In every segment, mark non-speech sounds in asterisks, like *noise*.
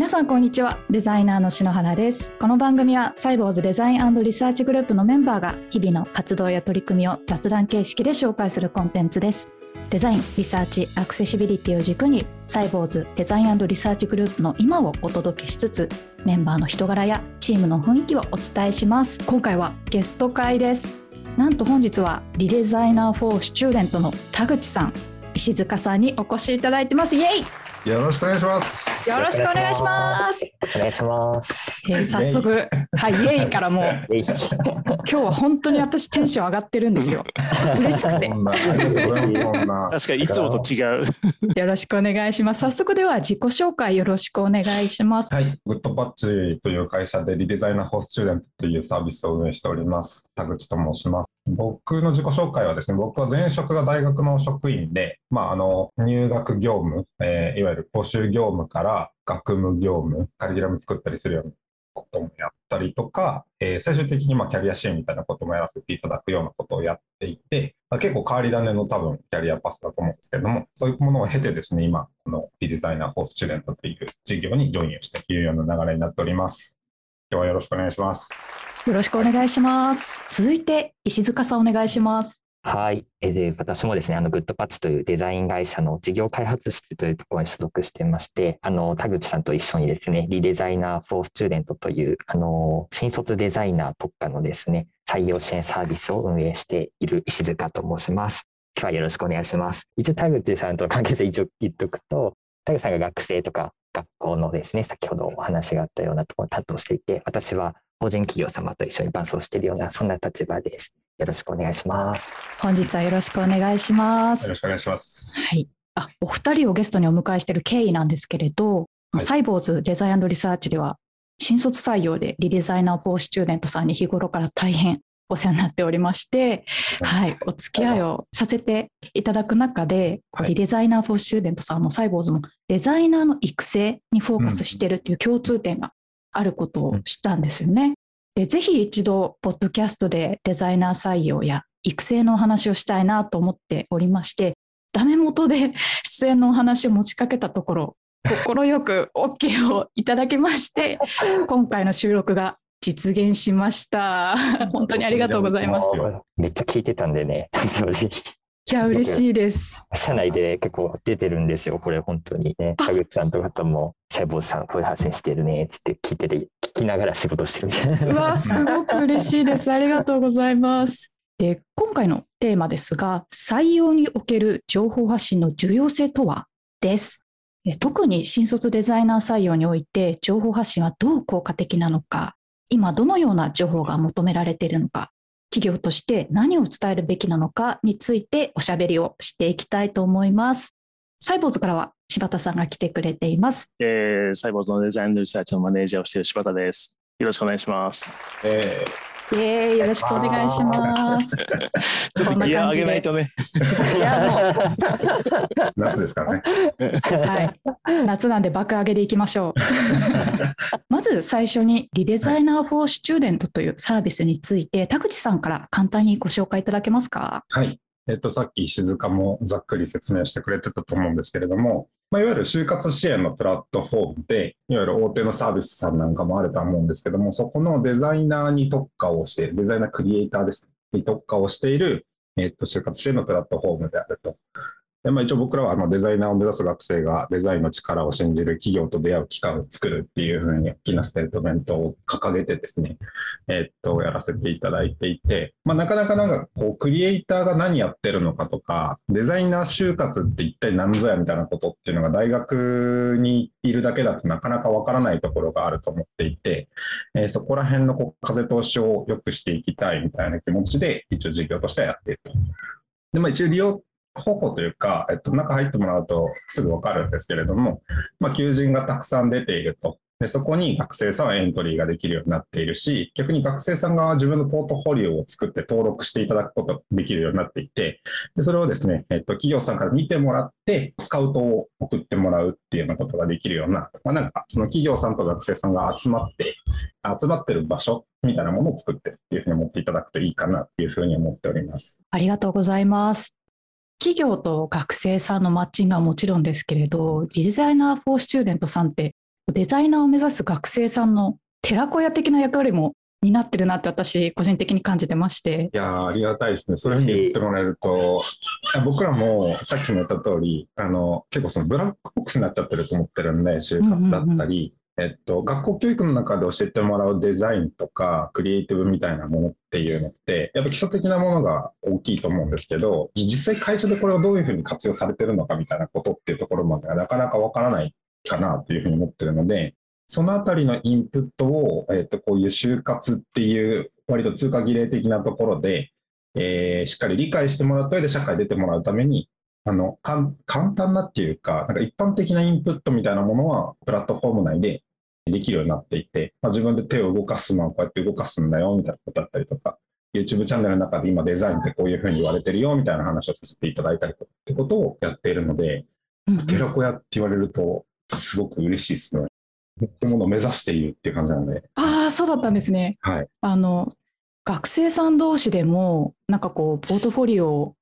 皆さんこんにちは。デザイナーの篠原です。この番組はサイボウズデザインリサーチグループのメンバーが日々の活動や取り組みを雑談形式で紹介するコンテンツです。デザインリサーチアクセシビリティを軸にサイボウズデザインリサーチグループの今をお届けしつつメンバーの人柄やチームの雰囲気をお伝えします。今回はゲスト回です。なんと本日は ReDesigner for Student の田口さん。石塚さんにお越しいただいてます。イエイよろしくお願いします。よろしくお願いします。お願いします。えー早速、はい、イエイからもう、今日は本当に私テンション上がってるんですよ。嬉しくて。確かにいつもと違う。よろしくお願いします。早速では自己紹介よろしくお願いします。はい、グッドパッチという会社でリデザイナーホースチューデントというサービスを運営しております。田口と申します。僕の自己紹介はですね、僕は前職が大学の職員で、まあ、あの入学業務、えーいわゆる募集業務から学務業務、カリキュラム作ったりするようなこともやったりとか、えー最終的にまキャリア支援みたいなこともやらせていただくようなことをやっていて、ま結構変わり種の多分キャリアパスだと思うんですけれども、そういうものを経てですね、今、この ReDesigner for Student という事業にジョインをしているような流れになっております。今日はよろしくお願いします。よろしくお願いします。続いて石塚さんお願いします。はい。えで、私もですね、あの、グッドパッチというデザイン会社の事業開発室というところに所属してまして、あの、田口さんと一緒にですね、 ReDesigner for Student という、あの、新卒デザイナー特化のですね、採用支援サービスを運営している石塚と申します。今日はよろしくお願いします。一応、田口さんとの関係性一応言っとくと、田口さんが学生とか学校のですね、先ほどお話があったようなところを担当していて、私は法人企業様と一緒に伴走しているような、そんな立場です。よろしくお願いします。本日はよろしくお願いしますよろ。しくお願いします。はい。あ、お二人をゲストにお迎えしている経緯なんですけれど、はいサイボーズデザインリサーチでは、新卒採用でリデザイナーフォースチューデントさんに日頃から大変お世話になっておりまして、はい、お付き合いをさせていただく中で、はいリデザイナーフォースチューデントさんもサイボーズもデザイナーの育成にフォーカスしてるっていう共通点があることを知ったんですよね。でぜひ一度、ポッドキャストでデザイナー採用や育成のお話をしたいなと思っておりまして、ダメ元で出演のお話を持ちかけたところ、快く OK をいただきまして、*laughs* 今回の収録が実現しました。本当にありがとうございます。めっちゃ聞いてたんでね、正直。いや、嬉しいです。社内で結構出てるんですよ、これ本当にね。あ田口さんとかとも、細胞さんこういう発信してるね、つって聞いてる、聞きながら仕事してるみたいうな。わ、すごく嬉しいです。*laughs* ありがとうございます。で、今回のテーマですが、採用における情報発信の重要性とは？です。え特に新卒デザイナー採用において、情報発信はどう効果的なのか、今どのような情報が求められているのか、企業として何を伝えるべきなのかについておしゃべりをしていきたいと思います。サイボーズからは柴田さんが来てくれています。えー、サイボーズのデザインリサーチのマネージャーをしている柴田です。よろしくお願いします。えイエーイよろしくお願いします。*laughs* ちょっとギア上げないとね。いやもうー夏ですからね。はい、夏なんで爆上げでいきましょう。*laughs* まず最初に ReDesigner for Student というサービスについて田口さんから簡単にご紹介いただけますか？はい。えっと、さっき石塚もざっくり説明してくれてたと思うんですけれども、まあ、いわゆる就活支援のプラットフォームで、いわゆる大手のサービスさんなんかもあると思うんですけども、そこのデザイナーに特化をしている、デザイナークリエイターです、に特化をしている、えっと、就活支援のプラットフォームであると。でまあ、一応僕らはあのデザイナーを目指す学生がデザインの力を信じる企業と出会う機会を作るっていうふうに大きなステートメントを掲げてですね、えっと、やらせていただいていて、まあ、なかなかなんかこう、クリエイターが何やってるのかとか、デザイナー就活って一体何ぞやみたいなことっていうのが大学にいるだけだとなかなかわからないところがあると思っていて、えーそこら辺のこう風通しを良くしていきたいみたいな気持ちで、一応事業としてはやっていると。で、まあ一応利用方法というか、えっと、中入ってもらうとすぐわかるんですけれども、まあ、求人がたくさん出ていると。で、そこに学生さんはエントリーができるようになっているし、逆に学生さんが自分のポートフォリオを作って登録していただくことができるようになっていて、でそれをですね、えっと、企業さんから見てもらって、スカウトを送ってもらうっていうようなことができるような、まあ、なんか、その企業さんと学生さんが集まって、集まってる場所みたいなものを作ってっていうふうに思っていただくといいかなっていうふうに思っております。ありがとうございます。企業と学生さんのマッチングはもちろんですけれど、 ReDesigner for Student さんってデザイナーを目指す学生さんの寺子屋的な役割も担ってるなって私個人的に感じてまして。いやありがたいですね。そういうふうに言ってもらえると、僕らもさっきも言った通り、あの、結構そのブラックボックスになっちゃってると思ってるんで、就活だったり、えっと、学校教育の中で教えてもらうデザインとか、クリエイティブみたいなものっていうのって、やっぱ基礎的なものが大きいと思うんですけど、実際会社でこれをどういうふうに活用されてるのかみたいなことっていうところまではなかなかわからないかなというふうに思ってるので、そのあたりのインプットを、えっと、こういう就活っていう割と通過儀礼的なところで、えーしっかり理解してもらった上で社会に出てもらうために、あの、簡単なっていうか、なんか一般的なインプットみたいなものは、プラットフォーム内でできるようになっていて、まあ、自分で手を動かすのはこうやって動かすんだよ、みたいなことだったりとか、YouTube チャンネルの中で今デザインってこういうふうに言われてるよ、みたいな話をさせていただいたりとかってことをやっているので、寺子屋って言われると、すごく嬉しいですね。そういうものを目指しているっていう感じなので、ああそうだったんですね。はい。あの学生さん同士でもなんかこうポートフォリオ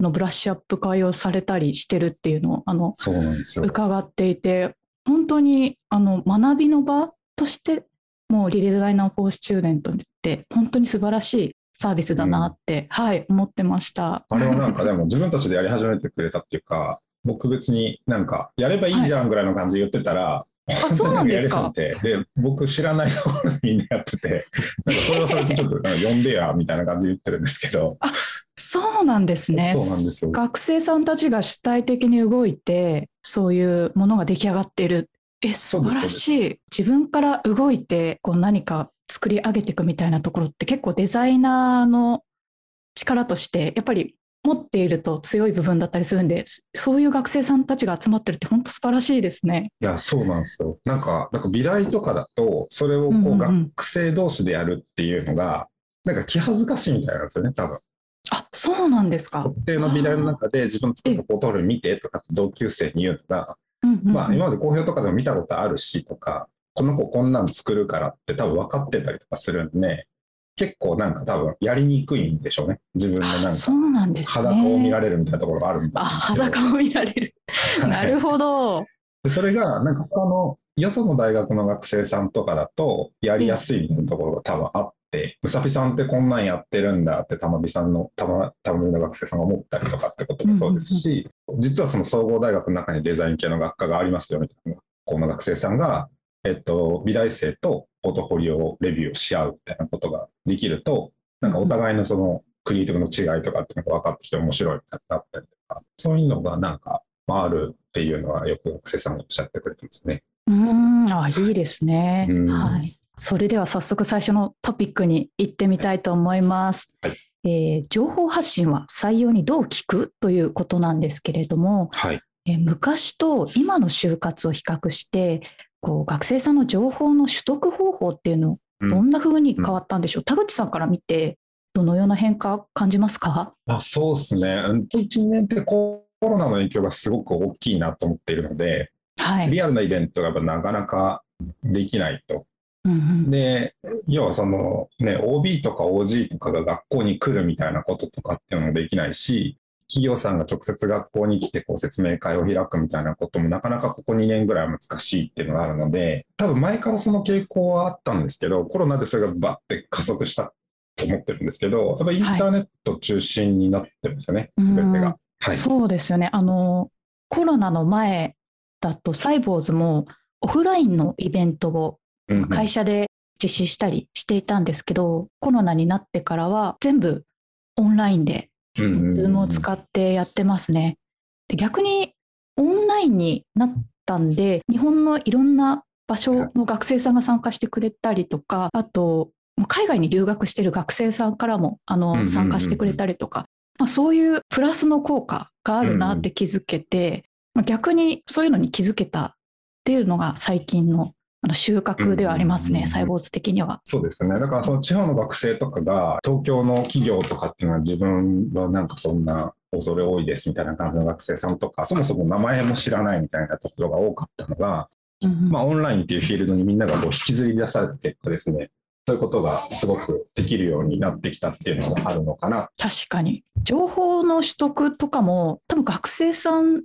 のブラッシュアップ会をされたりしてるっていうのをあのそうなんですよ。伺っていて本当にあの学びの場としてもう ReDesigner for Student って本当に素晴らしいサービスだなって、はい思ってました。あれはなんかでも自分たちでやり始めてくれたっていうか、僕別になんかやればいいじゃんぐらいの感じで言ってたら、あそうなんですか？で、僕知らないところでみんなやってて、なんかそれはそれでちょっと呼んでやみたいな感じで言ってるんですけど、そうなんですね。そうなんですよ。学生さんたちが主体的に動いてそういうものが出来上がっている。え素晴らしい。自分から動いてこう何か作り上げていくみたいなところって結構デザイナーの力としてやっぱり持っていると強い部分だったりするんでそういう学生さんたちが集まってるって本当素晴らしいですね。いや、そうなんですよ。なんか、なんか美大とかだと、それをこうんうんううん学生同士でやるっていうのが、なんか気恥ずかしいみたいなんですよね、多分。あそうなんですか。特定の美大の中で自分の作ったポートフォリオ見てとか同級生に言うのが、うんうんうんまあ、今まで公表とかでも見たことあるしとか、この子こんなん作るからって多分分かってたりとかするんで、結構なんか多分やりにくいんでしょうね。自分のなんかあそうなんですね。裸を見られるみたいなところがあるんだあと思うんですけど裸を見られる。なるほど。でそれがなんか他のよその大学の学生さんとかだとやりやすいみたいなところが多分あって、うさぴさんってこんなんやってるんだってたまびさんのたまたまびの学生さんが思ったりとかってこともそうですし、実はその総合大学の中にデザイン系の学科がありますよみたいなこの学生さんが、えっと、美大生とポートフォリオレビューをし合うみたいなことができると、なんかお互いのそのクリエイティブの違いとかっていうのが分かってきて面白いなったりとか、そういうのがなんかあるっていうのはよく学生さんがおっしゃってくれてますね。うーん、あ、いいですね。うんはい。それでは早速最初のトピックに行ってみたいと思います。はいえー情報発信は採用にどう聞くということなんですけれども、はい。えー昔と今の就活を比較して、こう学生さんの情報の取得方法っていうの、うんどんな風に変わったんでしょう？田口さんから見て、どのような変化感じますか？まあ、そうですね。うん1年ってコロナの影響がすごく大きいなと思っているので、はい。リアルなイベントがなかなかできないと。うんうんで、要はそのね、OB とか OG とかが学校に来るみたいなこととかっていうのもできないし、企業さんが直接学校に来てこう説明会を開くみたいなこともなかなかここ2年ぐらいは難しいっていうのがあるので、多分前からその傾向はあったんですけど、コロナでそれがバッて加速したと思ってるんですけど、やっぱりインターネット中心になってますよね、すべ、てが。はい。そうですよね。あの、コロナの前だと、サイボーズもオフラインのイベントを会社で実施したりしていたんですけど、コロナになってからは全部オンラインで、ズームを使ってやってますね。で逆にオンラインになったんで、日本のいろんな場所の学生さんが参加してくれたりとか、あと、海外に留学してる学生さんからもあの参加してくれたりとか、まあ、そういうプラスの効果があるなって気づけて、まあ、逆にそういうのに気づけたっていうのが最近のあの収穫ではありますね、うんサイボウズ的には。そうですね。だからその地方の学生とかが東京の企業とかっていうのは自分はなんかそんな恐れ多いですみたいな感じの学生さんとか、そもそも名前も知らないみたいなところが多かったのが、うんうんまあオンラインっていうフィールドにみんながこう引きずり出された結果ですね、そういうことがすごくできるようになってきたっていうのがあるのかな。確かに情報の取得とかも多分学生さん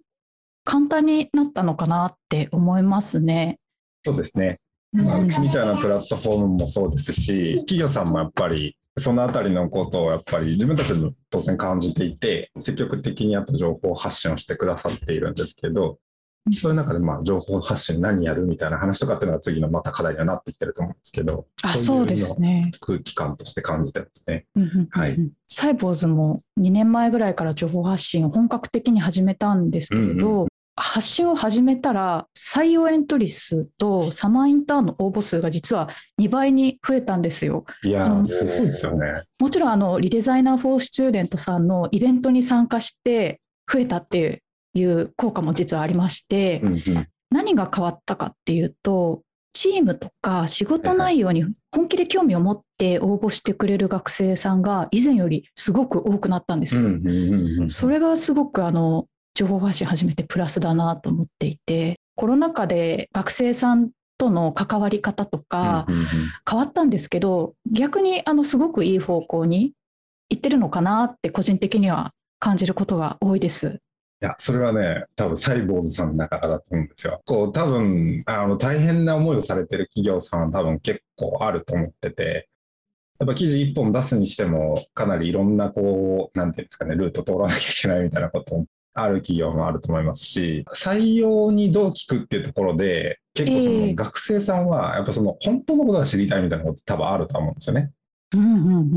簡単になったのかなって思いますね。そうですね。まあ、うちみたいなプラットフォームもそうですし、企業さんもやっぱりそのあたりのことをやっぱり自分たちも当然感じていて、積極的にやっぱ情報発信をしてくださっているんですけど、そういう中でまあ情報発信何やるみたいな話とかっていうのが次のまた課題にはなってきてると思うんですけど、あそうですね。空気感として感じてますね。はい。サイボーズも2年前ぐらいから情報発信を本格的に始めたんですけれど、うんうん、発信を始めたら採用エントリー数とサマーインターンの応募数が実は2倍に増えたんですよ。いやー、すごいですよね。もちろんあの ReDesigner for Student さんのイベントに参加して増えたっていう効果も実はありまして、うんうん、何が変わったかっていうとチームとか仕事内容に本気で興味を持って応募してくれる学生さんが以前よりすごく多くなったんですよ。それがすごくあの情報発信始めてプラスだなと思っていてコロナ禍で学生さんとの関わり方とか変わったんですけど逆にあのすごくいい方向に行ってるのかなって個人的には感じることが多いです。いや、それはね、多分サイボーズさんだからだと思うんですよ。こう、多分、あの、大変な思いをされてる企業さんは多分結構あると思ってて、やっぱ記事一本出すにしても、かなりいろんな、こう、なんていうんですかね、ルート通らなきゃいけないみたいなことある企業もあると思いますし、採用にどう聞くっていうところで、結構その学生さんは、やっぱその本当のことが知りたいみたいなこと多分あると思うんですよね。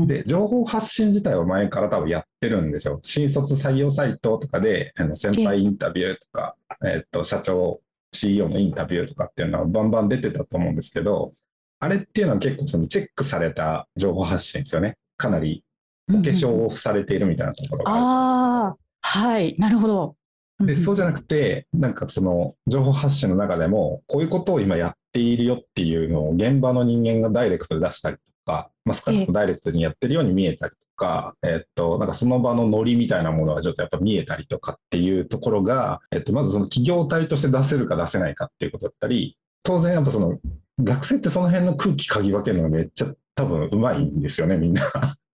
で、情報発信自体は前から多分やってるんですよ。新卒採用サイトとかで、あの先輩インタビューとか、えっと、社長、CEO のインタビューとかっていうのはバンバン出てたと思うんですけど、あれっていうのは結構そのチェックされた情報発信ですよね。かなりお化粧をされているみたいなところがある。ああ、はい、なるほど。で、そうじゃなくて、なんかその情報発信の中でも、こういうことを今やっているよっていうのを現場の人間がダイレクトで出したりとか、まあ、少なくともダイレクトにやってるように見えたりとか、えっと、なんかその場のノリみたいなものがちょっとやっぱ見えたりとかっていうところが、えっと、まずその企業体として出せるか出せないかっていうことだったり、当然やっぱその学生ってその辺の空気嗅ぎ分けるのがめっちゃ多分うまいんですよね、みんな。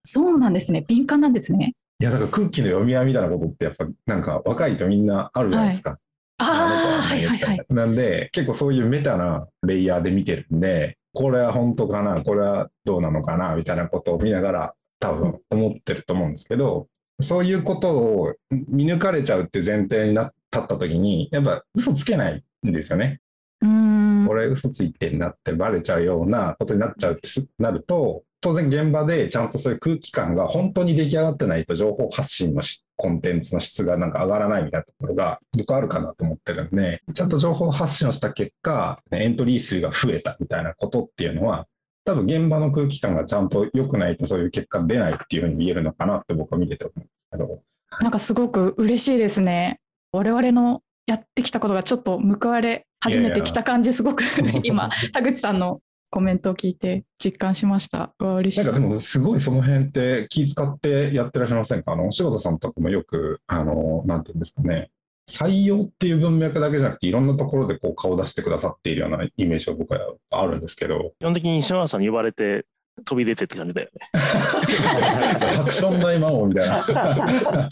そうなんですね。敏感なんですね。いや、だから空気の読み合いみたいなことってやっぱなんか若いとみんなあるじゃないですか。はい、ああ、はいはいはい。なんで結構そういうメタなレイヤーで見てるんで、これは本当かな、これはどうなのかな、みたいなことを見ながら多分思ってると思うんですけど、そういうことを見抜かれちゃうって前提になった時に、やっぱ嘘つけないんですよね。うんこれ嘘ついてんなってバレちゃうようなことになっちゃうってなると、当然現場でちゃんとそういう空気感が本当に出来上がってないと情報発信のコンテンツの質がなんか上がらないみたいなところが僕あるかなと思ってるんで、ちゃんと情報発信をした結果、エントリー数が増えたみたいなことっていうのは、多分現場の空気感がちゃんと良くないとそういう結果出ないっていうふうに見えるのかなって僕は見てて思うんですけど。なんかすごく嬉しいですね。我々のやってきたことがちょっと報われ始めてきた感じ、すごく今、田口さんのコメントを聞いて実感しました。わ嬉しい。なんかでもすごいその辺って気使ってやってらっしゃいませんか？あの、柴田さんとかもよく、あの、なんていうんですかね、採用っていう文脈だけじゃなくて、いろんなところでこう顔出してくださっているようなイメージが僕はあるんですけど。基本的に篠原さんに呼ばれて飛び出てって感じだよね。ハクション大魔王みたいな。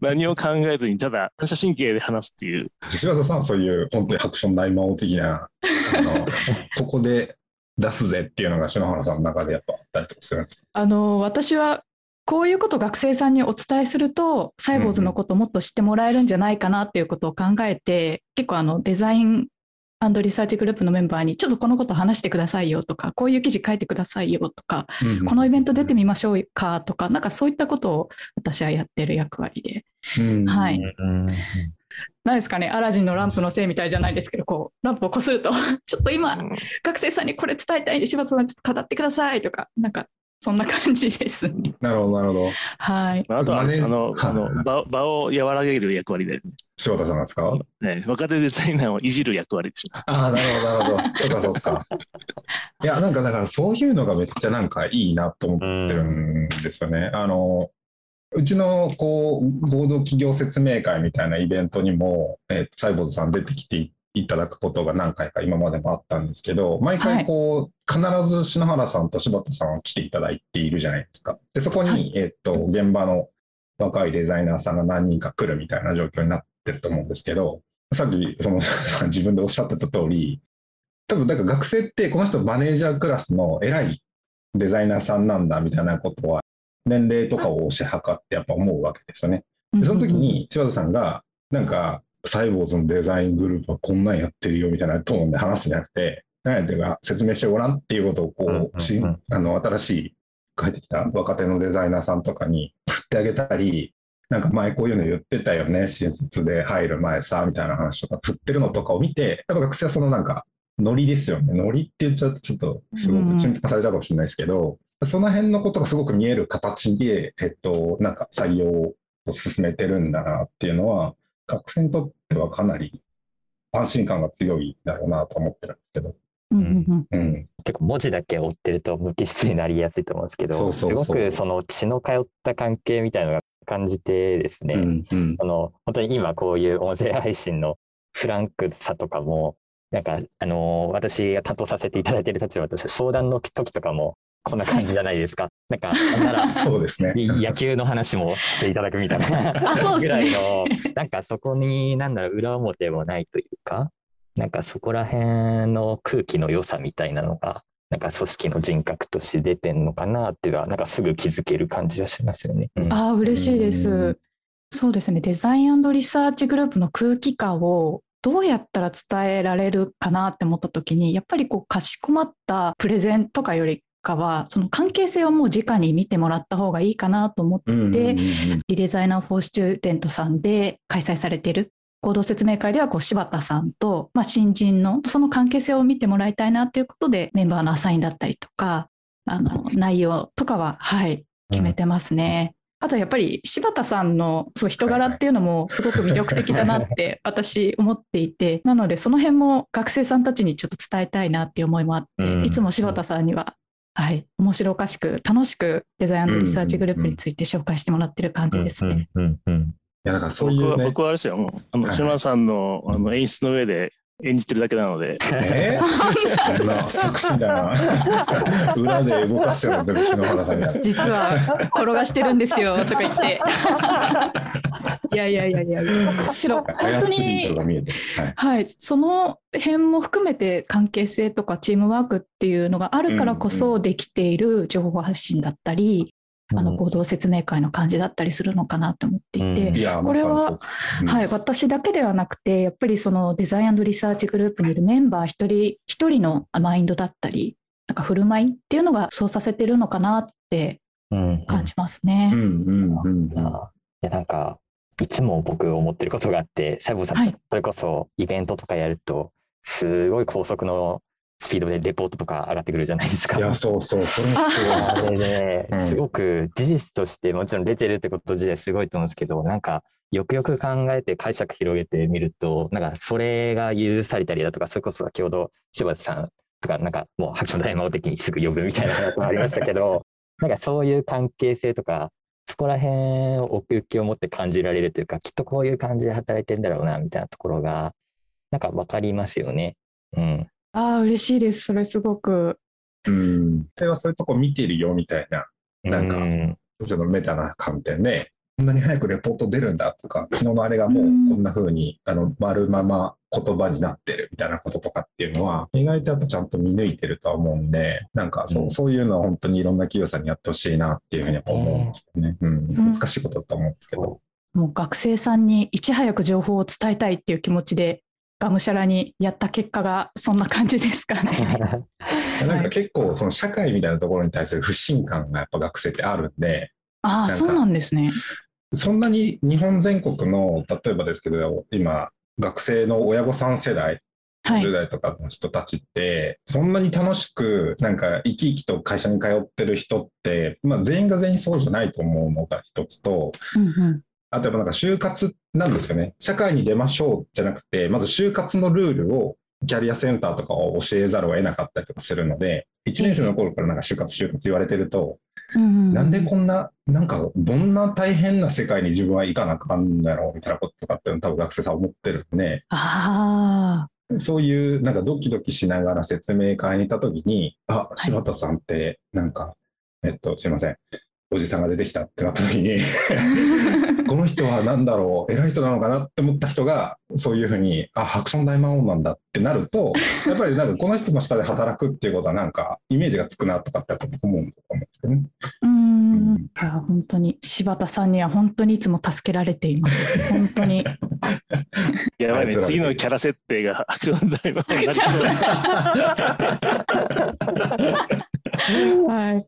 何を考えずに、ただ反射神経で話すっていう。柴田さんそういう本当にハクション大魔王的な、あの *laughs* ここで出すぜっていうのが篠原さんの中でやっぱあったりとかするんですあの私はこういうこと学生さんにお伝えするとサイボーズのことをもっと知ってもらえるんじゃないかなっていうことを考えて、結構あのデザインリサーチグループのメンバーにちょっとこのこと話してくださいよとかこういう記事書いてくださいよとか、うんうん、このイベント出てみましょうかとかなんかそういったことを私はやってる役割で、うん、はい、何ですかねアラジンのランプのせいみたいじゃないですけどこうランプをこすると *laughs* ちょっと今、学生さんにこれ伝えたいんで柴田さんちょっと語ってくださいとかなんかそんな感じですね。なるほど、なるほど。はい。あとは、あの、あの場場を和らげる役割で、ね。柴田さんですか、ね、若手デザイナーをいじる役割でしょ。ああ、なるほど、なるほど。そうか、そうか。*laughs* いや、なんか、だからそういうのがめっちゃなんかいいなと思ってるんですよね。あの、うちのこう合同企業説明会みたいなイベントにも、えー、サイボーズさん出てきていただくことが何回か今までもあったんですけど、毎回こう、はい、必ず篠原さんと柴田さんは来ていただいているじゃないですか。で、そこに、はい、えっと、現場の若いデザイナーさんが何人か来るみたいな状況になってると思うんですけど、さっき、その、*laughs* 自分でおっしゃってた通り、多分、だから学生ってこの人マネージャークラスの偉いデザイナーさんなんだみたいなことは、年齢とかを推し量ってやっぱ思うわけですよね。でその時に柴田さんが、なんか、サイボーズのデザイングループはこんなんやってるよみたいなトーンで話すんじゃなくて、何やってるか説明してごらんっていうことをこう、しあの新しい帰ってきた若手のデザイナーさんとかに振ってあげたり、なんか前こういうの言ってたよね、新卒で入る前さ、みたいな話とか振ってるのとかを見て、やっぱ学生はそのなんか、ノリですよね。ノリって言っちゃうとちょっとすごく陳腐化されたかもしれないですけど、その辺のことがすごく見える形で、えっと、なんか採用を進めてるんだなっていうのは、学生にとってはかなり安心感が強いだろうなと思ってるんですけど。うんうんうん、結構文字だけ追ってると無機質になりやすいと思うんですけど、すごくその血の通った関係みたいなのが感じてですね、うんうん。あの本当に今こういう音声配信のフランクさとかも、なんか、あの私が担当させていただいている立場として、商談の時とかもこんな感じじゃないですか。*laughs* なんか、ならそうですね。野球の話もしていただくみたいなあそうですね。ぐらいの、なんかそこに、なんだろう、裏表もないというか、なんかそこら辺の空気の良さみたいなのが、なんか組織の人格として出てんのかなっていうのは、なんかすぐ気づける感じはしますよね。うんああ、嬉しいでうすん。そうですね。デザインリサーチグループの空気感をどうやったら伝えられるかなって思った時に、やっぱりこう、かしこまったプレゼンとかよりかは、その関係性をもう直に見てもらった方がいいかなと思って、 ReDesigner for Student さんで開催されている合同説明会ではこう柴田さんと、まあ、新人のその関係性を見てもらいたいなということでメンバーのアサインだったりとかあの内容とかは、はい、決めてますね。あとやっぱり柴田さんのそう人柄っていうのもすごく魅力的だなって私思っていてなのでその辺も学生さんたちにちょっと伝えたいなっていう思いもあって、うんいつも柴田さんには、はい、面白おかしく楽しくデザインリサーチグループについて紹介してもらってる感じですね。やだからそうい僕はうね。僕はあれですよ、もうあのはい島田さんのあの演出の上で演じてるだけなので、えー、そんな作詞だな。*laughs* 裏で動かしてるの全部篠原さんが。実は転がしてるんですよとか言って。い *laughs* やいやいやいやいや。けど本当に。はい。はい、その辺も含めて関係性とかチームワークっていうのがあるからこうんそできている情報発信だったり、あうん。の行動説明会の感じだったりするのかなと思っていて、うん。これはうん。はい、私だけではなくてやっぱりそのデザインリサーチグループにいるメンバー一人一人のマインドだったりなんか振る舞いっていうのがそうさせてるのかなってうん感じますね。うんうんうん。うん。あいやなんかいつも僕思ってることがあって細胞さん、はい。それこそイベントとかやるとすごい高速のスピードでレポートとか上がってくるじゃないですか。いや、そうそう、それもすごいあな。れね、うんすごく事実としてもちろん出てるってこと自体すごいと思うんですけどなんかよくよく考えて解釈広げてみるとなんかそれが許されたりだとかそれこそ先ほど柴田さんとかなんかもう白書大魔王的にすぐ呼ぶみたいなのがありましたけど *laughs* なんかそういう関係性とかそこら辺を奥行きを持って感じられるというかきっとこういう感じで働いてんだろうなみたいなところがなんか分かりますよね。うん、ああ嬉しいですそれすごく。うん。それはそういうとこ見てるよみたいな、なんかうんそのメタな観点で、こんなに早くレポート出るんだとか、昨日のあれがもううんこんな風に、あの、丸まま言葉になってるみたいなこととかっていうのは、意外とやっぱちゃんと見抜いてるとは思うんで、なんかそう,、うんそういうのは本当にいろんな企業さんにやってほしいなっていうふうに思うんですよね。うん。うん難しいことだと思うんですけど。もう学生さんにいち早く情報を伝えたいっていう気持ちでがむしゃらにやった結果がそんな感じですかね。*laughs* なんか結構その社会みたいなところに対する不信感がやっぱ学生ってあるんで、ああそうなんですね。そんなに日本全国の、例えばですけど、今、学生の親御さん世代、はい10代とかの人たちって、そんなに楽しく、なんか生き生きと会社に通ってる人って、まあ全員が全員そうじゃないと思うのが一つと、うんうんあとやっぱなんか就活なんですよね。社会に出ましょうじゃなくて、まず就活のルールをキャリアセンターとかを教えざるを得なかったりとかするので、1年生の頃からなんか就活就活言われてると、なんでこんな、なんか、どんな大変な世界に自分は行かなあかんだろうみたいなこととかっていうの多分学生さん思ってるんで、あそういうなんかドキドキしながら説明会に行った時に、あ、柴田さんって、なんか、えっと、すいません。おじさんが出てきたってなった時に *laughs* この人は何だろう偉い人なのかなって思った人がそういうふうにあハクション大魔王なんだってなるとやっぱりなんかこの人の下で働くっていうことはなんかイメージがつくなとかって思うんだと思うんですけどね。うんいや本当に柴田さんには本当にいつも助けられています。本当に。*laughs* やばいね、次のキャラ設定がアクション大魔王になっちゃう *laughs* はい。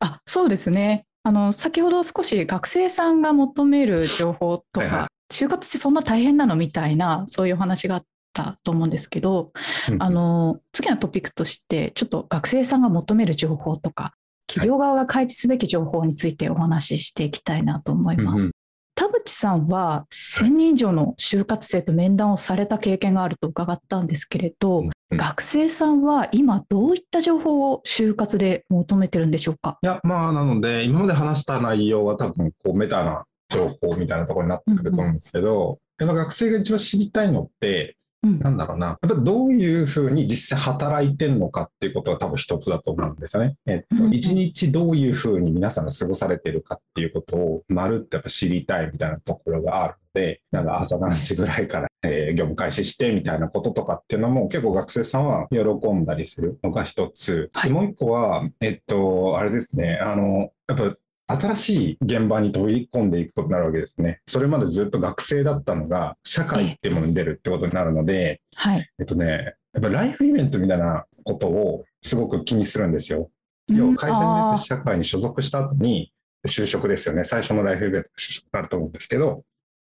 あ、そうですね。あの先ほど少し学生さんが求める情報とか、はいはい。就活ってそんな大変なのみたいなそういうお話があったと思うんですけど、あの次のトピックとしてちょっと学生さんが求める情報とか企業側が開示すべき情報についてお話ししていきたいなと思います。うんうん。田口さんは1000人以上の就活生と面談をされた経験があると伺ったんですけれど、うん学生さんは今どういった情報を就活で求めてるんでしょうか？いや、まあ、なので、今まで話した内容は多分、こう、メタな情報みたいなところになってくると思うんですけど、やっぱ学生が一番知りたいのって、うん。なんだろうな、やっぱどういうふうに実際働いてるのかっていうことが多分一つだと思うんですよね。えっと一日どういうふうに皆さんが過ごされてるかっていうことを、まるってやっぱ知りたいみたいなところがあるので、なんか朝何時ぐらいから、*laughs* えー業務開始してみたいなこととかっていうのも結構学生さんは喜んだりするのが一つ。はい。でもう一個は、えっと、あれですね、あの、やっぱ新しい現場に飛び込んでいくことになるわけですね。それまでずっと学生だったのが、社会っていうものに出るってことになるので、はい。えっとね、やっぱライフイベントみたいなことをすごく気にするんですよ。要は改善によって社会に所属した後に就職ですよね。最初のライフイベントが就職になると思うんですけど、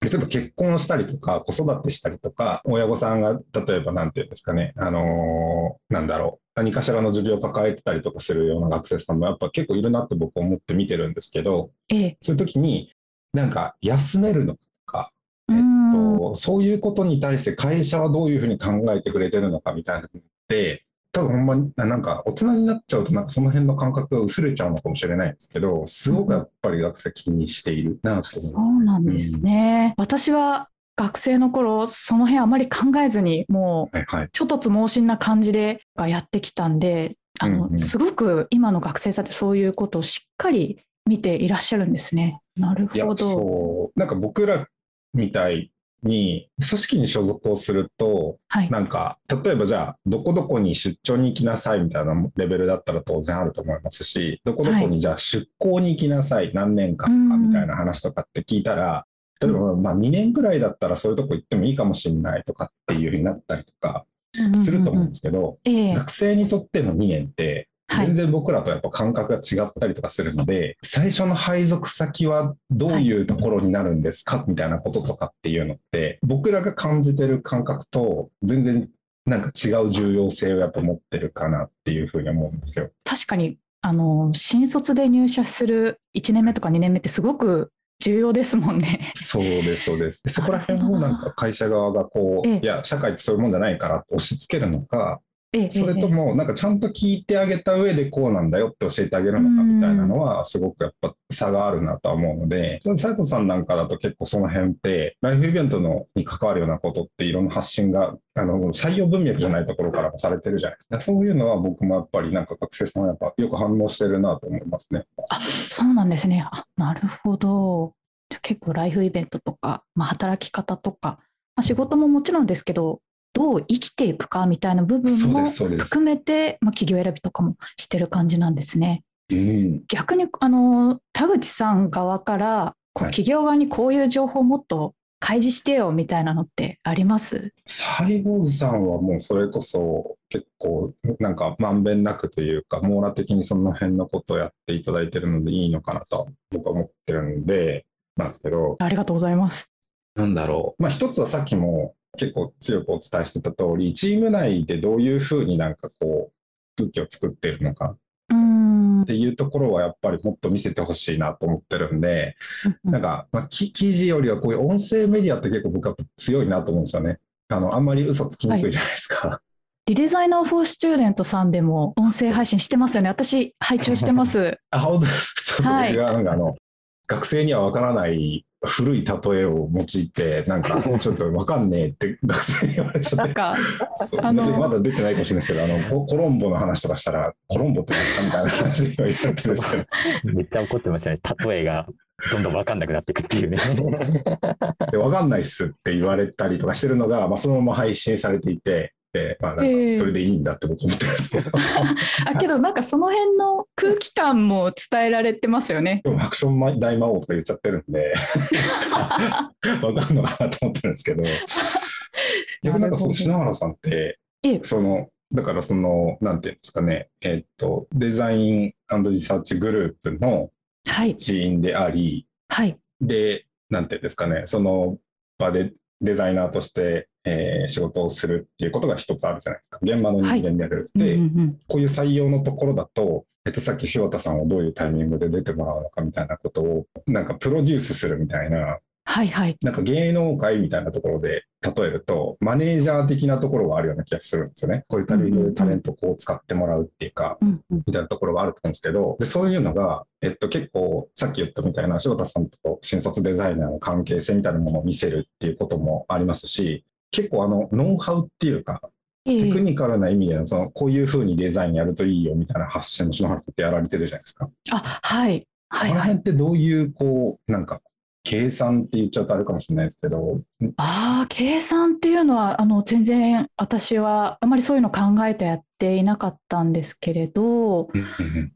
例えば結婚したりとか、子育てしたりとか、親御さんが例えばなんていうんですかね、あのーなんだろう、何かしらの持病を抱えてたりとかするような学生さんもやっぱ結構いるなって僕は思って見てるんですけど、ええ。そういう時になんか休めるのか、うーんとそういうことに対して会社はどういうふうに考えてくれてるのかみたいなのって、多分ほんまになんか大人になっちゃうとなんかその辺の感覚が薄れちゃうのかもしれないんですけど、すごくやっぱり学生気にしているなと思います、そうなんですね。私は学生の頃、その辺あまり考えずに、もう。ちょっとつ猛進な感じでやってきたんで、あの、うんうんすごく今の学生さんってそういうことをしっかり見ていらっしゃるんですね。なるいや、ほど。そう、なんか僕らみたいに組織に所属をすると、はい。なんか、例えばじゃあ、どこどこに出張に行きなさいみたいなレベルだったら当然あると思いますし、どこどこにじゃあ出向に行きなさい、何年間かみたいな話とかって聞いたら、例えばまあ2年ぐらいだったらそういうとこ行ってもいいかもしれないとかっていうふうになったりとかすると思うんですけど、ええ。学生にとっての2年って、はい全然僕らとやっぱ感覚が違ったりとかするので、最初の配属先はどういうところになるんですか？みたいなこととかっていうのって、僕らが感じてる感覚と全然なんか違う重要性をやっぱ持ってるかなっていうふうに思うんですよ。確かにあの新卒で入社する1年目とか2年目ってすごく重要ですもんね。そうです、そうです。でそこら辺をなんか会社側がこう、ええいや、社会ってそういうもんじゃないから押し付けるのか、ええそれとええも、なんかちゃんと聞いてあげた上でこうなんだよって教えてあげるのかみたいなのは、すごくやっぱ差があるなとは思うので、斉藤さんなんかだと結構その辺って、ライフイベントのに関わるようなことっていろんな発信が、あの、採用文脈じゃないところからもされてるじゃないですか。そういうのは僕もやっぱりなんか学生さんはやっぱよく反応してるなと思いますね。あそうなんですね。あなるほど。結構ライフイベントとか、まあ、働き方とか、まあ、仕事ももちろんですけど、どう生きていくかみたいな部分も含めて、まあ、企業選びとかもしてる感じなんですね。うん。逆にあの田口さん側からこうはい企業側にこういう情報をもっと開示してよみたいなのってあります？サイボーズさんはもうそれこそ結構なんかまんべんなくというか網羅的にその辺のことをやっていただいてるのでいいのかなと僕は思ってるんでなんですけどありがとうございます。なんだろうまあ一つはさっきも結構強くお伝えしてた通りチーム内でどういうふうになんかこう空気を作っているのかっていうところはやっぱりもっと見せてほしいなと思ってるんでなんか、まあ、き記事よりはこういう音声メディアって結構僕は強いなと思うんですよね。あのあんまり嘘つきにくいじゃないですか。 ReDesigner for Student さんでも音声配信してますよね。*laughs* 私、拝聴してます。あ、本当ですか？ちょっとはい僕がなんかあの、学生にはわからない古い例えを用いて、なんか、*laughs* ちょっとわかんねえって学生に言われちゃって。なんか、そうあのまだ出てないかもしれないですけど、あのココロンボの話とかしたら、コロンボって何かみたいな話で言われてるんですけど、めっちゃ怒ってましたね。例えがどんどん分かんなくなっていくっていうね。*laughs* でわかんないっすって言われたりとかしてるのが、まあ、そのまま配信されていて、でまあ、なんええ。かそれでいいんだって僕思ってるんですけど、*laughs* あけどなんかその辺の空気感も伝えられてますよね。でもアクション大魔王とか言っちゃってるんで、*laughs* わかんのかなと思ってるんですけど、逆になんかその篠原さんって、ええ。その、だからその、なんていうんですかね、えっと、デザインリサーチグループのはい、一員であり、はい、で、なんていうんですかね、その場でデザイナーとして、えー仕事をするっていうことが一つあるじゃないですか。現場の人間である。で、うんうんうんこういう採用のところだと、えっと、さっき柴田さんをどういうタイミングで出てもらうのかみたいなことを、なんかプロデュースするみたいな、はい、はい、なんか芸能界みたいなところで例えると、マネージャー的なところがあるような気がするんですよね。こういうタイミングでタレントをこう使ってもらうっていうか、うんうんみたいなところがあると思うんですけど、でそういうのが、えっと、結構、さっき言ったみたいな、柴田さんと新卒デザイナーの関係性みたいなものを見せるっていうこともありますし、結構あの、ノウハウっていうか、ええテクニカルな意味での、その、こういうふうにデザインやるといいよみたいな発信も篠原ってやられてるじゃないですか。あ、はい、はい、はい。この辺ってどういう、こう、なんか、計算って言っちゃうとあれかもしれないですけど、ああ、計算っていうのは、あの、全然私はあまりそういうの考えてやっていなかったんですけれど、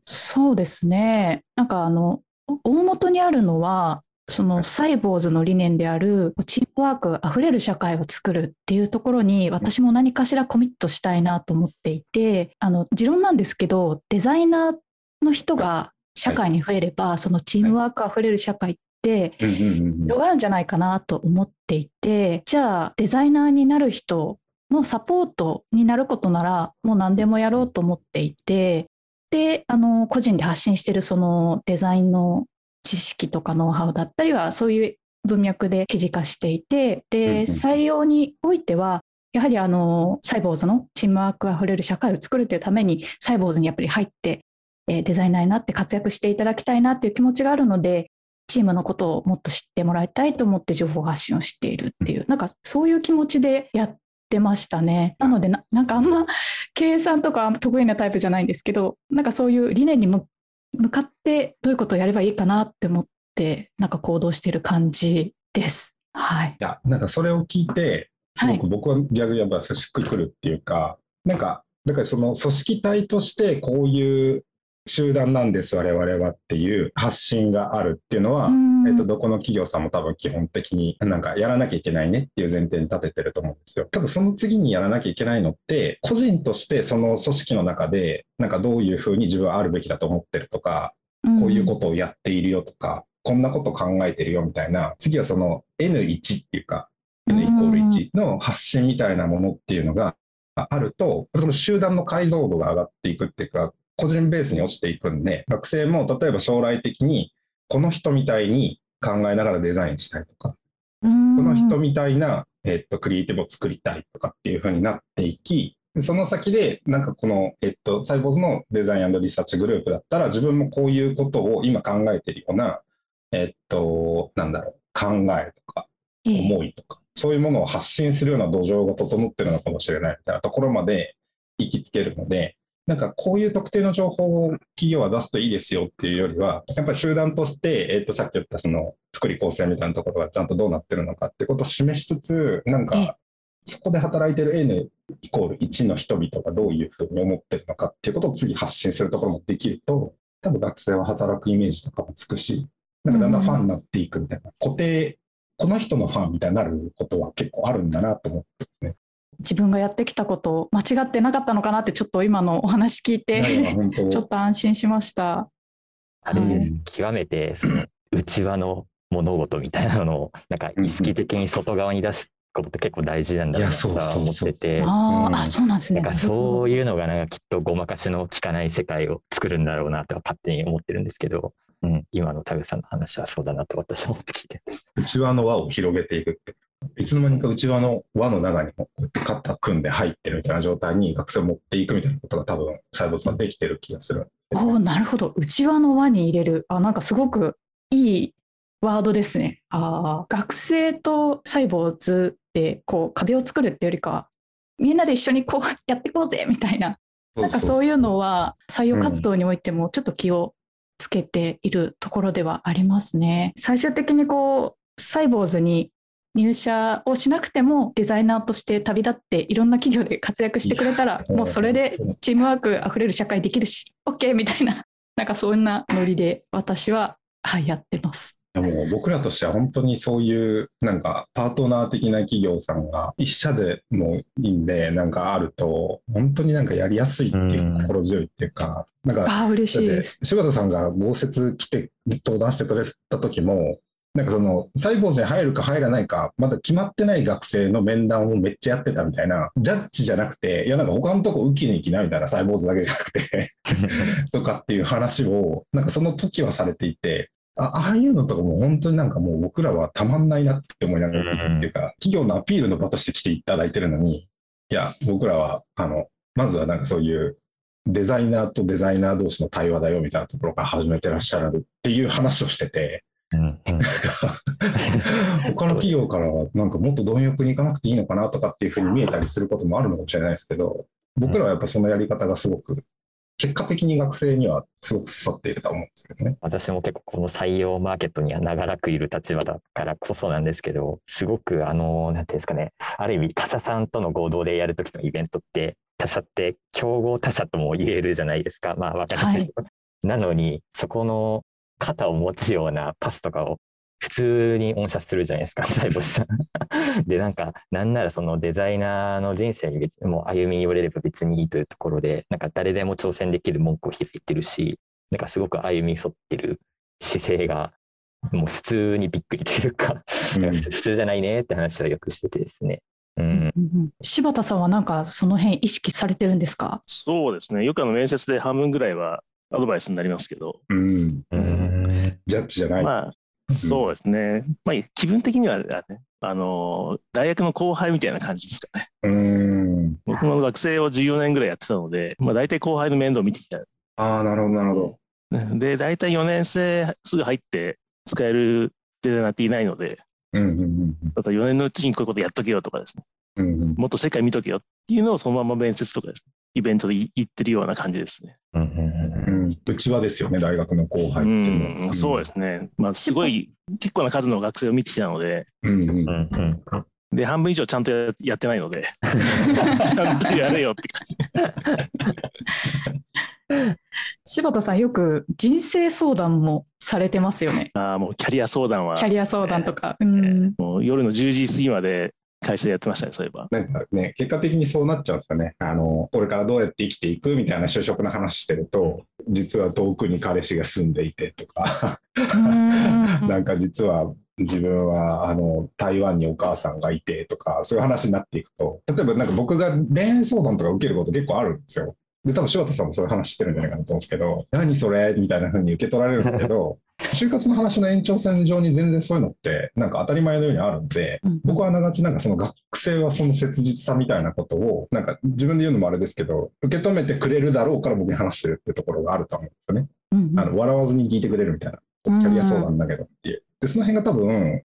そうですね。なんかあの、大元にあるのは、そのサイボーズの理念であるチームワークあふれる社会を作るっていうところに私も何かしらコミットしたいなと思っていてあの持論なんですけどデザイナーの人が社会に増えればそのチームワークあふれる社会って広がるんじゃないかなと思っていてじゃあデザイナーになる人のサポートになることならもう何でもやろうと思っていてであの個人で発信してるそのデザインの知識とかノウハウだったりはそういう文脈で記事化していてで採用においてはやはりあのサイボーズのチームワークあふれる社会を作るというためにサイボーズにやっぱり入って、えーデザイナーになって活躍していただきたいなという気持ちがあるのでチームのことをもっと知ってもらいたいと思って情報発信をしているっていうなんかそういう気持ちでやってましたね。なのでななんかあんま計算とか得意なタイプじゃないんですけどなんかそういう理念に向向かってどういうことをやればいいかなって思ってなんか行動している感じです。はい。いや、なんかそれを聞いて、すごく僕は逆にやっぱしっくりくるっていうか、なんか、だからその組織体としてこういう集団なんです、我々はっていう発信があるっていうのは、うんえっと、どこの企業さんも多分基本的になんかやらなきゃいけないねっていう前提に立ててると思うんですよ。多分その次にやらなきゃいけないのって、個人としてその組織の中で、なんかどういうふうに自分はあるべきだと思ってるとか、こういうことをやっているよとか、こんなこと考えてるよみたいな、次はその N1 っていうか、N イコール1の発信みたいなものっていうのがあると、その集団の解像度が上がっていくっていうか、個人ベースに落ちていくんで、学生も例えば将来的に、この人みたいに考えながらデザインしたいとか、ここの人みたいな、えっと、クリエイティブを作りたいとかっていう風になっていき、でその先で、なんかこの、えっと、サイボーズのデザインリサーチグループだったら、自分もこういうことを今考えてるような、えっと、なんだろう、考えとか、思いとか、そういうものを発信するような土壌が整ってるのかもしれないみたいなところまで行きつけるので、なんかこういう特定の情報を企業は出すといいですよっていうよりは、やっぱり集団として、えっと、さっき言ったその福利厚生みたいなところがちゃんとどうなってるのかってことを示しつつ、なんええかそこで働いてる N イコール1の人々がどういうふうに思ってるのかっていうことを次発信するところもできると、多分学生は働くイメージとかもつくし、なんかだんだんファンになっていくみたいな、固定、この人のファンみたいになることは結構あるんだなと思ってますね。自分がやってきたこと間違ってなかったのかなってちょっと今のお話聞いてちょっと安心しました。あれですうん極めてその内輪の物事みたいなのをなんか意識的に外側に出すことって結構大事なんだなとは思ってて。そうなんですね。なんかそういうのがなんかきっとごまかしの効かない世界を作るんだろうなとは勝手に思ってるんですけど、うん、今のタグさんの話はそうだなと私は思って聞いてました。内輪の輪を広げていくって。いつの間にか内輪の輪の中にもこうやって肩組んで入ってるみたいな状態に学生を持っていくみたいなことが多分細胞さんできてる気がする。おーなるほど。内輪の輪に入れる。あ、なんかすごくいいワードですね。あ学生とサイボーズでこう壁を作るってよりかみんなで一緒にこうやっていこうぜみたいななんかそういうのは採用活動においてもちょっと気をつけているところではありますね。最終的にこうサイボーズに入社をしなくてもデザイナーとして旅立っていろんな企業で活躍してくれたらもうそれでチームワークあふれる社会できるし OK みたいななんかそんなノリで私は、はい、やってます。もう僕らとしては本当にそういうなんかパートナー的な企業さんが一社でもいいんでなんかあると本当になんかやりやすいっていう心強いっていうか、なんかあ嬉しいです。柴田さんが豪雪来て登壇してくれた時もなんかその、サイボーズに入るか入らないか、まだ決まってない学生の面談をめっちゃやってたみたいな、ジャッジじゃなくて、いやなんか他のとこ受けに行きなみたいな、サイボーズだけじゃなくてとかっていう話を、なんかその時はされていて、あああいうのとかも本当になんかもう僕らはたまんないなって思いながらっていうか、企業のアピールの場として来ていただいてるのに、いや、僕らは、あの、まずはなんかそういうデザイナーとデザイナー同士の対話だよみたいなところから始めてらっしゃるっていう話をしてて、*laughs* 他の企業からなんかもっと貪欲に行かなくていいのかなとかっていうふうに見えたりすることもあるのかもしれないですけど、僕らはやっぱそのやり方がすごく結果的に学生にはすごく刺さっていると思うんですけどね。私も結構この採用マーケットには長らくいる立場だからこそなんですけど、すごくあの、なんていうんですかね、ある意味他社さんとの合同でやるときのイベントって、他社って競合他社とも言えるじゃないですか。まあわかりませんけど。はい、なのに、そこの肩を持つようなパスとかを普通にオンシャするじゃないですか、*laughs* サイボスさん。で、なんか、なんならそのデザイナーの人生に別にもう歩み寄れれば別にいいというところで、なんか誰でも挑戦できる文句を開いてるし、なんかすごく歩み寄ってる姿勢が、もう普通にびっくりというか、うん、*laughs* 普通じゃないねって話はよくしててですね。うん、柴田さんはなんかその辺意識されてるんですか？そうですね。よくあの面接で半分ぐらいはアドバイスになりますけど。うん。うん、ジャッジじゃない。まあ、そうですね。まあ、気分的には、ね、あの、大学の後輩みたいな感じですかね。うん。僕も学生を14年ぐらいやってたので、まあ、大体後輩の面倒を見てきた。ああ、なるほど、なるほど。で、大体4年生すぐ入って使えるデザイナーっていないので、うんうんうん、だ4年のうちにこういうことやっとけよとかですね、うんうん、もっと世界見とけよっていうのをそのまま面接とかです、ね、イベントで言ってるような感じですね。うんうんうちはですよね、大学の後輩ってうそうですね。まあ、すごい、結構な数の学生を見てきたので、うんうんうんで、半分以上ちゃんとやってないので、*laughs* ちゃんとやれよって感じ。柴田さん、よく人生相談もされてますよね。ああ、もうキャリア相談は。キャリア相談とか。えー、うん、もう夜の10時過ぎまで会社でやってましたね、そういえば。なんかね、結果的にそうなっちゃうんですよね。あの、これからどうやって生きていくみたいな就職の話してると、実は遠くに彼氏が住んでいてとか、*laughs* なんか実は自分はあの台湾にお母さんがいてとか、そういう話になっていくと、例えばなんか僕が恋愛相談とか受けること結構あるんですよ。で、多分柴田さんもそういう話してるんじゃないかなと思うんですけど、何それみたいな風に受け取られるんですけど、就活の話の延長線上に全然そういうのってなんか当たり前のようにあるんで、僕はあながちなんかその学生はその切実さみたいなことをなんか自分で言うのもあれですけど受け止めてくれるだろうから僕に話してるってところがあると思うんですよね。うんうん、あの笑わずに聞いてくれるみたいなキャリア相談だけどっていう。でその辺が多分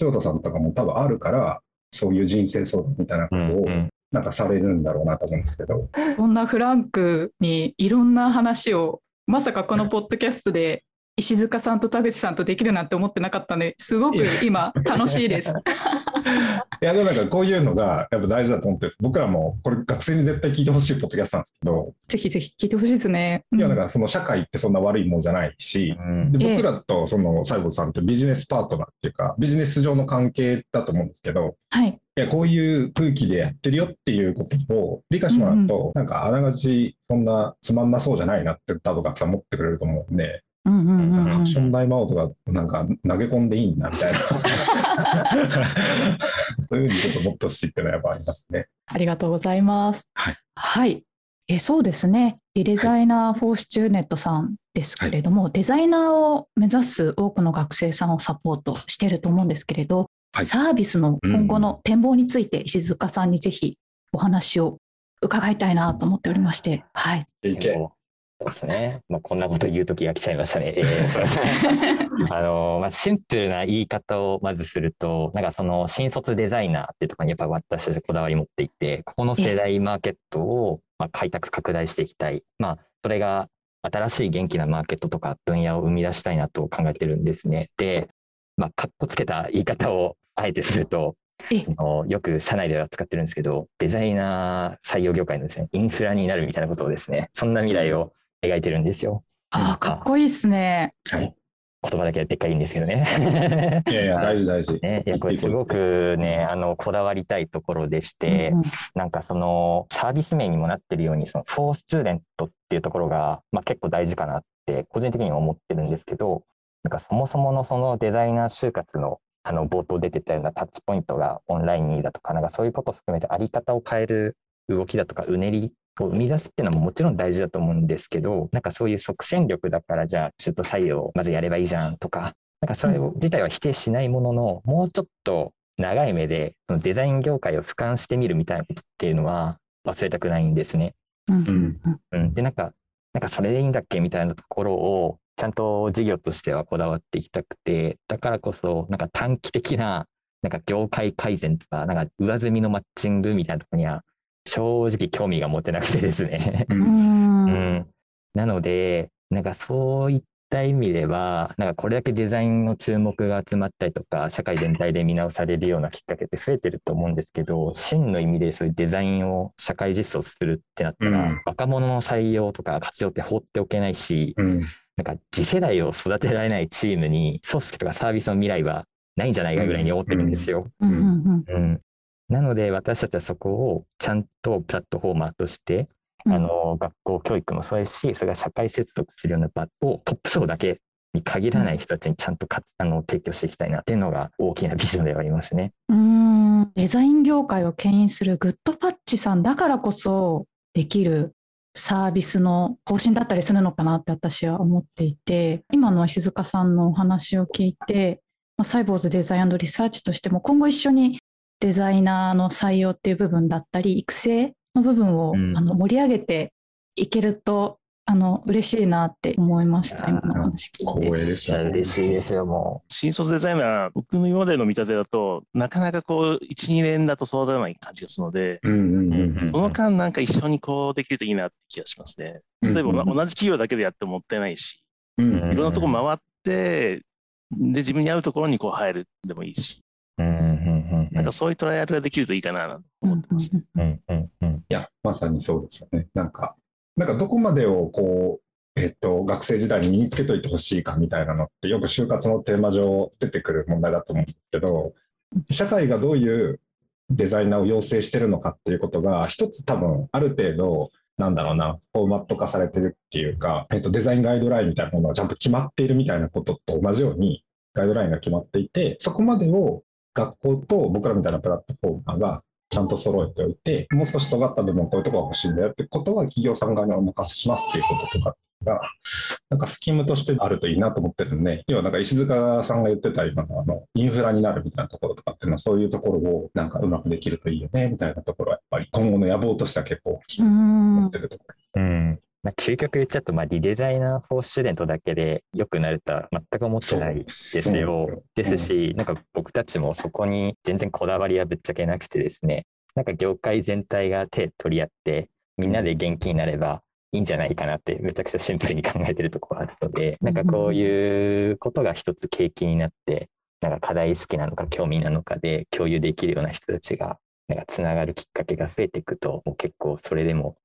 翔太さんとかも多分あるからそういう人生相談みたいなことをなんかされるんだろうなと思うんですけど。こんなフランクにいろんな話をまさかこのポッドキャストで石塚さんと田口さんとできるなんて思ってなかったんですごく今楽しいです。*laughs* いやでもなんかこういうのがやっぱ大事だと思って僕らもこれ学生に絶対聞いてほしいポッドキャストなんですけど。ぜひぜひ聞いてほしいですね。いやだからその社会ってそんな悪いもんじゃないし、うん、で僕らとその西郷さんってビジネスパートナーっていうかビジネス上の関係だと思うんですけど、はい、いやこういう空気でやってるよっていうことを理解してもらうと、うん。うん、なんかあながちそんなつまんなそうじゃないなって多分学さん持ってくれると思うんで。アクション大魔王とかなんか投げ込んでいいんだみたいな。*laughs* そういうふうにちょっともっと知ってのはやっぱありますね。ありがとうございます。はい、はい、えそうですね。 ReDesigner for Student さんですけれども、はい、デザイナーを目指す多くの学生さんをサポートしていると思うんですけれど、はい、サービスの今後の展望について石塚さんにぜひお話を伺いたいなと思っておりまして、はい。そうですね。まあ、こんなこと言うときが来ちゃいましたね。えー、*laughs* あの、まあ、シンプルな言い方をまずすると、なんかその新卒デザイナーっていうところにやっぱ私たちこだわり持っていて、ここの世代マーケットをまあ開拓拡大していきたい。まあ、それが新しい元気なマーケットとか分野を生み出したいなと考えてるんですね。で、まあ、かっこつけた言い方をあえてすると、そのよく社内では使ってるんですけど、デザイナー採用業界のですね、インフラになるみたいなことをですね、そんな未来を描いてるんですよ。ああ、かっこいいですね。はい。言葉だけでっかいんですけどね。いやいや、*laughs* 大事大事。ね、いや、これすごくね、あの、こだわりたいところでして、うんうん、なんかその、サービス名にもなってるように、その、フォースチューデントっていうところが、まあ結構大事かなって、個人的には思ってるんですけど、なんかそもそものそのデザイナー就活のあの冒頭出てたようなタッチポイントがオンラインにだとか、なんかそういうことを含めてあり方を変える動きだとか、うねりを生み出すっていうのももちろん大事だと思うんですけど、なんかそういう即戦力だからじゃあ中途採用まずやればいいじゃんとか、なんかそれ自体は否定しないものの、もうちょっと長い目でそのデザイン業界を俯瞰してみるみたいなことっていうのは忘れたくないんですね。うん、うん、で、なんか、なんかそれでいいんだっけみたいなところをちゃんと事業としてはこだわっていきたくて、だからこそ、なんか短期的な、なんか業界改善とか、なんか上積みのマッチングみたいなところには正直興味が持てなくてですね。うん、なので、なんかそういった意味では、なんかこれだけデザインの注目が集まったりとか、社会全体で見直されるようなきっかけって増えてると思うんですけど、真の意味でそういうデザインを社会実装するってなったら、うん、若者の採用とか活用って放っておけないし、うん、なんか次世代を育てられないチームに組織とかサービスの未来はないんじゃないかぐらいに思ってるんですよ。なので私たちはそこをちゃんとプラットフォーマーとして、うん、あの学校教育もそうですしそれが社会接続するような場をトップ層だけに限らない人たちにちゃんとかあの提供していきたいなっていうのが大きなビジョンではありますね。うんデザイン業界を牽引するグッドパッチさんだからこそできるサービスの方針だったりするのかなって私は思っていて今の石塚さんのお話を聞いてサイボーズデザインリサーチとしても今後一緒にデザイナーの採用っていう部分だったり育成の部分を、うん、あの盛り上げていけるとあの嬉しいなって思いました、今の話聞いて。光栄ですよ、嬉しいですよ、もう。新卒デザイナー、僕の今までの見立てだと、なかなかこう、1、2年だと育たない感じがするので、その間なんか一緒にこうできるといいなって気がしますね。例えば、同じ企業だけでやってももったいないし、いろんなとこ回って、で、自分に合うところにこう入るでもいいし。なんかそういうトライアルができるといいかなと思ってます。うんうんうん、いや、まさにそうですよね。なんか、なんかどこまでをこう、えっと、学生時代に身につけといてほしいかみたいなのってよく就活のテーマ上出てくる問題だと思うんですけど、社会がどういうデザイナーを養成してるのかっていうことが、一つ多分ある程度、なんだろうな、フォーマット化されてるっていうか、えっと、デザインガイドラインみたいなものがちゃんと決まっているみたいなことと同じように、ガイドラインが決まっていて、そこまでを学校と僕らみたいなプラットフォーマーがちゃんと揃えておいて、もう少し尖った部分こういうところが欲しいんだよってことは企業さん側にお任せしますっていうこととかが、なんかスキームとしてあるといいなと思ってるんで、要はなんか石塚さんが言ってた今のあのインフラになるみたいなところとかっていうのはそういうところをなんかうまくできるといいよねみたいなところはやっぱり今後の野望としては結構大きいと思ってるところ。うんまあ、究極言っちゃうと、まあ、 ReDesigner for Student だけで良くなるとは全く思ってないですよ。ですし、なんか僕たちもそこに全然こだわりはぶっちゃけなくてですね、なんか業界全体が手取り合って、みんなで元気になればいいんじゃないかなって、めちゃくちゃシンプルに考えてるところがあるので、なんかこういうことが一つ契機になって、なんか課題意識なのか興味なのかで共有できるような人たちがなんかつながるきっかけが増えていくと、もう結構それでも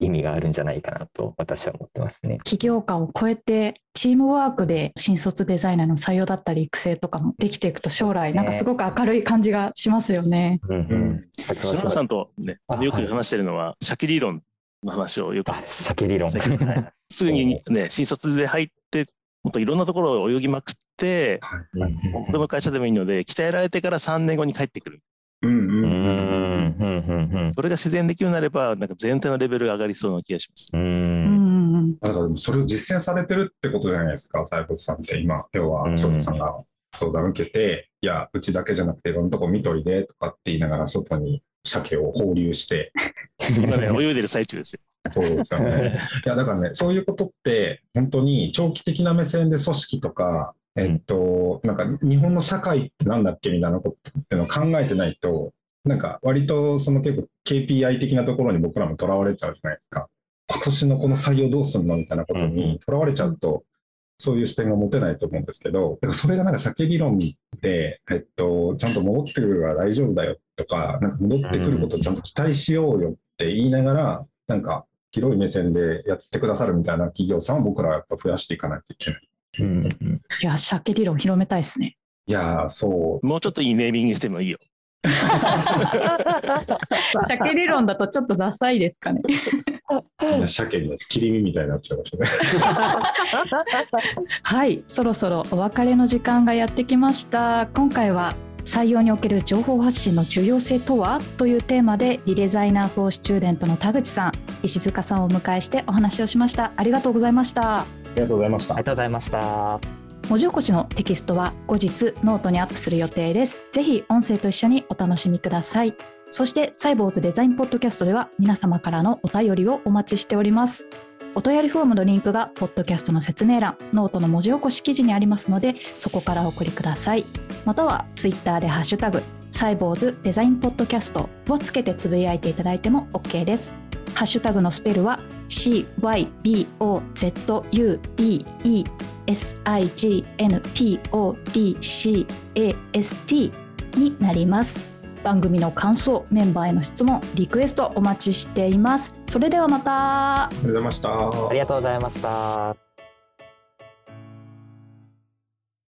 意味があるんじゃないかなと私は思ってますね。企業間を超えてチームワークで新卒デザイナーの採用だったり育成とかもできていくと将来なんかすごく明るい感じがしますよね。うんうん、島田さんとねよく話してるのは、シャキ理論の話をよく。シャキ理論。*laughs* すぐにね新卒で入ってもっといろんなところを泳ぎまくって、どの会社でもいいので鍛えられてから3年後に帰ってくる。うんうんうんそれが自然できるようになれば、なんか全体のレベルが上がりそうな気がします。うん。だからそれを実践されてるってことじゃないですか、西郷さんって今、今日は翔太さんが相談を受けて、いや、うちだけじゃなくていろんなとこ見といでとかって言いながら外に鮭を放流して。今ね、泳いでる最中ですよ。そうですよね。*laughs* いや、だからね、そういうことって、本当に長期的な目線で組織とか、えっと、なんか日本の社会ってなんだっけみたいなことってのを考えてないと、なんか割とその結構 KPI 的なところに僕らもとらわれちゃうじゃないですか。今年のこの採用どうすんのみたいなことにとらわれちゃうと、そういう視点が持てないと思うんですけど、だからそれがなんか鮭理論で、えっと、ちゃんと戻ってくるから大丈夫だよとか、なんか戻ってくることをちゃんと期待しようよって言いながら、なんか広い目線でやってくださるみたいな企業さんを僕らはやっぱ増やしていかないといけない。うん、いや、鮭理論広めたいですね。いや、そう。もうちょっといいネーミングしてもいいよ。*laughs* 鮭理論だとちょっとダサいですかね。鮭に切り身みたいになっちゃいましたね。*laughs* はい、そろそろお別れの時間がやってきました。今回は採用における情報発信の重要性とはというテーマでリデザイナーフォースチューデントの田口さん、石塚さんをお迎えしてお話をしました。ありがとうございました。ありがとうございました。ありがとうございました。文字起こしのテキストは後日ノートにアップする予定です。ぜひ音声と一緒にお楽しみください。そしてサイボウズデザインポッドキャストでは皆様からのお便りをお待ちしております。お問い合わせフォームのリンクがポッドキャストの説明欄、ノートの文字起こし記事にありますので、そこからお送りください。またはツイッターでハッシュタグサイボウズデザインポッドキャストをつけてつぶやいていただいても OK です。ハッシュタグのスペルは CYBOZUBE SIGNPODCAST になります。番組の感想メンバーへの質問リクエストお待ちしています。それではまたありがとうございました。ありがとうございました。